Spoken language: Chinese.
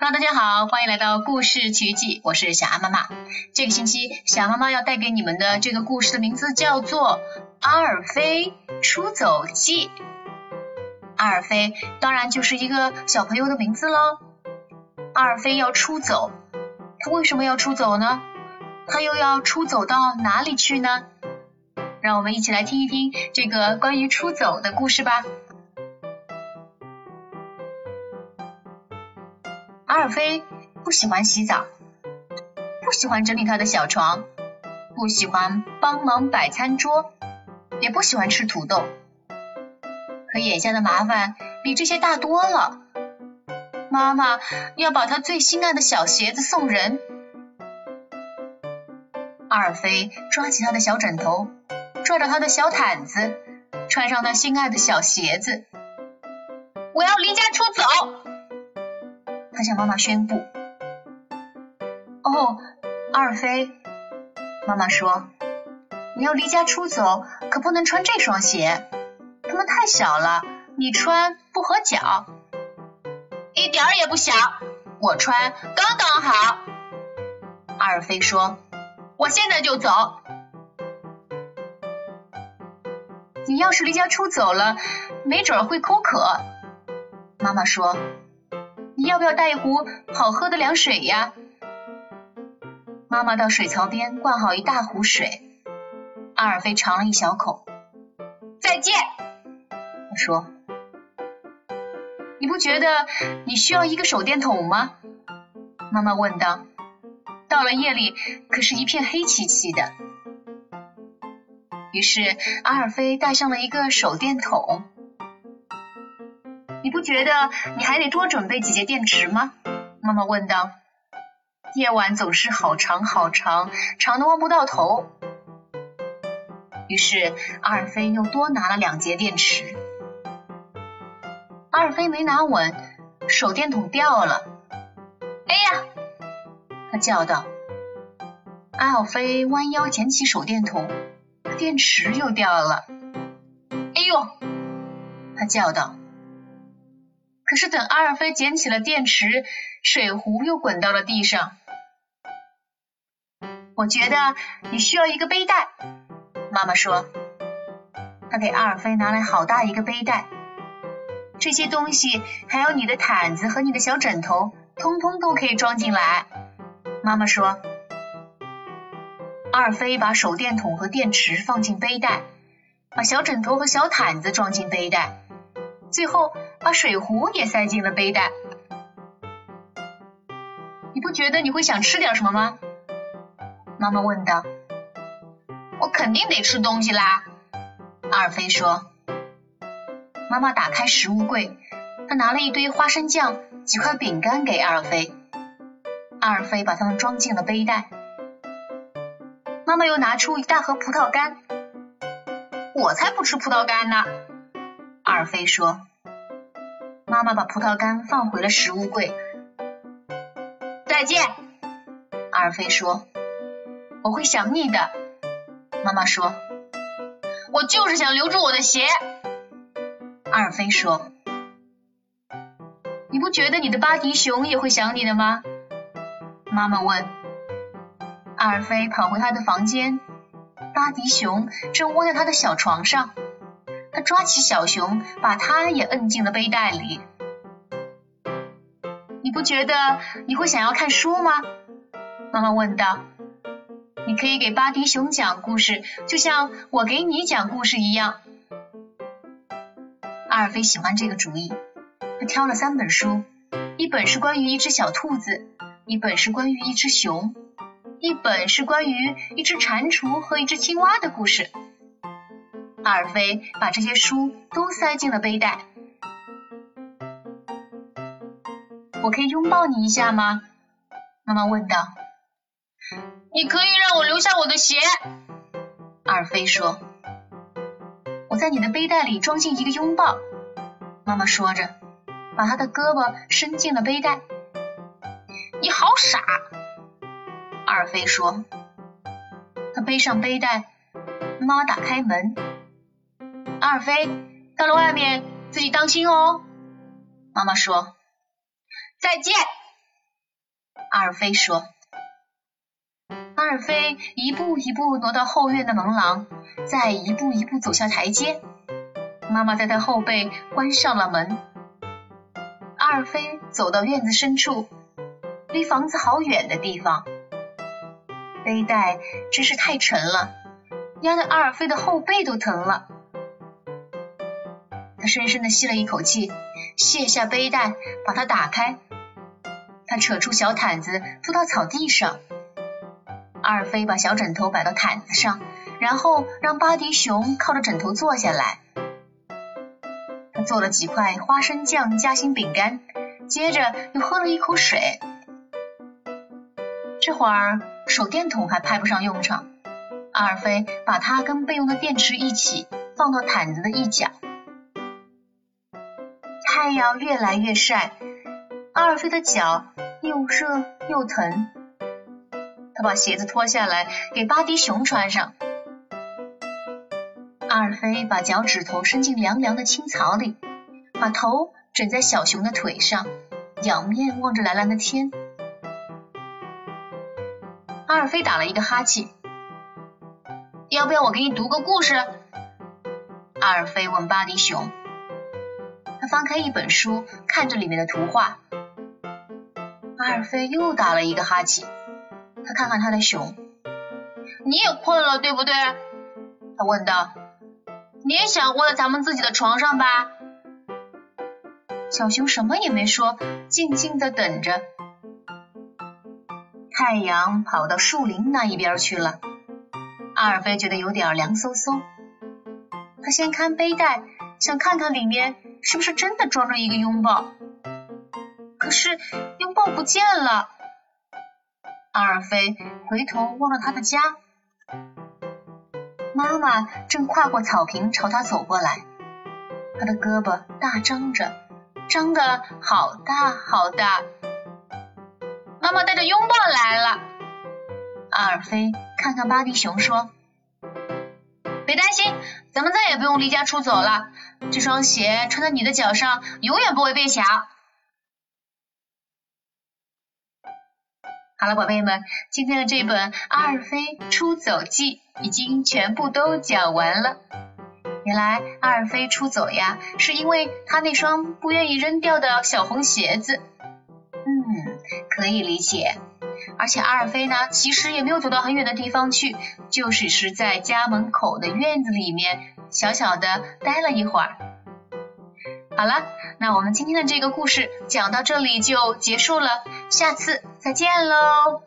Hello，大家好，欢迎来到故事奇遇记，我是小安妈妈。这个星期，小妈妈要带给你们的这个故事的名字叫做《阿尔菲出走记》。阿尔菲当然就是一个小朋友的名字喽。阿尔菲要出走，他为什么要出走呢？他又要出走到哪里去呢？让我们一起来听一听这个关于出走的故事吧。二飞不喜欢洗澡，不喜欢整理他的小床，不喜欢帮忙摆餐桌，也不喜欢吃土豆。可眼下的麻烦比这些大多了。妈妈要把他最心爱的小鞋子送人。二飞抓起他的小枕头，拽着他的小毯子，穿上他心爱的小鞋子。我要离家出走。他向妈妈宣布：“哦，阿尔菲，妈妈说，你要离家出走，可不能穿这双鞋，它们太小了，你穿不合脚。一点儿也不小，我穿刚刚好。”阿尔菲说：“我现在就走。你要是离家出走了，没准会口渴。”妈妈说。你要不要带一壶好喝的凉水呀？妈妈到水槽边灌好一大壶水。阿尔菲尝了一小口。再见，他说。你不觉得你需要一个手电筒吗？妈妈问道。到了夜里，可是一片黑漆漆的。于是阿尔菲带上了一个手电筒。你不觉得你还得多准备几节电池吗？妈妈问道。夜晚总是好长好长，长的望不到头。于是阿尔菲又多拿了两节电池。阿尔菲没拿稳，手电筒掉了。哎呀！他叫道。阿尔菲弯腰捡起手电筒，电池又掉了。哎呦！他叫道。可是等阿尔菲捡起了电池，水壶又滚到了地上。我觉得你需要一个背带，妈妈说。她给阿尔菲拿来好大一个背带，这些东西还有你的毯子和你的小枕头，通通都可以装进来。妈妈说。阿尔菲把手电筒和电池放进背带，把小枕头和小毯子装进背带，最后。把水壶也塞进了背带。你不觉得你会想吃点什么吗？妈妈问道。我肯定得吃东西啦，阿尔菲说。妈妈打开食物柜，她拿了一堆花生酱、几块饼干给阿尔菲。阿尔菲把它们装进了背带。妈妈又拿出一大盒葡萄干。我才不吃葡萄干呢，阿尔菲说。妈妈把葡萄干放回了食物柜。再见，阿尔菲说。我会想你的，妈妈说。我就是想留住我的鞋，阿尔菲说。你不觉得你的巴迪熊也会想你的吗？妈妈问。阿尔菲跑回他的房间，巴迪熊正窝在他的小床上。他抓起小熊，把它也摁进了背带里。你不觉得你会想要看书吗？妈妈问道。你可以给巴迪熊讲故事，就像我给你讲故事一样。阿尔菲喜欢这个主意。他挑了三本书，一本是关于一只小兔子，一本是关于一只熊，一本是关于一只蟾蜍和一只青蛙的故事。阿尔菲把这些书都塞进了背带。我可以拥抱你一下吗？妈妈问道。你可以让我留下我的鞋，阿尔菲说。我在你的背带里装进一个拥抱，妈妈说着，把她的胳膊伸进了背带。你好傻，阿尔菲说。他背上背带，妈妈打开门。阿尔菲，到了外面自己当心哦。妈妈说：“再见，阿尔菲说。阿尔菲一步一步挪到后院的门廊，再一步一步走下台阶。妈妈在他后背关上了门。阿尔菲走到院子深处，离房子好远的地方。背带真是太沉了，压得阿尔菲的后背都疼了。他深深地吸了一口气，卸下背带，把它打开。他扯出小毯子，铺到草地上。阿尔菲把小枕头摆到毯子上，然后让巴迪熊靠着枕头坐下来。他做了几块花生酱夹心饼干，接着又喝了一口水。这会儿手电筒还派不上用场，阿尔菲把它跟备用的电池一起放到毯子的一角。太阳越来越晒，阿尔菲的脚又热又疼。他把鞋子脱下来给巴迪熊穿上。阿尔菲把脚趾头伸进凉凉的青草里，把头枕在小熊的腿上，仰面望着蓝蓝的天。阿尔菲打了一个哈欠。要不要我给你读个故事？阿尔菲问巴迪熊。翻开一本书，看着里面的图画。阿尔菲又打了一个哈欠。他看看他的熊。你也困了，对不对？他问道。你也想窝在咱们自己的床上吧？小熊什么也没说，静静的等着。太阳跑到树林那一边去了。阿尔菲觉得有点凉飕飕。他掀开背带，想看看里面是不是真的装着一个拥抱。可是拥抱不见了。阿尔菲回头望着他的家。妈妈正跨过草坪朝他走过来，他的胳膊大张着，张得好大好大。妈妈带着拥抱来了。阿尔菲看看巴迪熊说：“别担心，咱们再也不用离家出走了。这双鞋穿在你的脚上，永远不会变小。”好了，宝贝们，今天的这本《阿尔菲出走记》已经全部都讲完了。原来阿尔菲出走呀，是因为他那双不愿意扔掉的小红鞋子。嗯，可以理解。而且阿尔菲呢，其实也没有走到很远的地方去，就只是在家门口的院子里面小小的待了一会儿。好了，那我们今天的这个故事讲到这里就结束了，下次再见喽。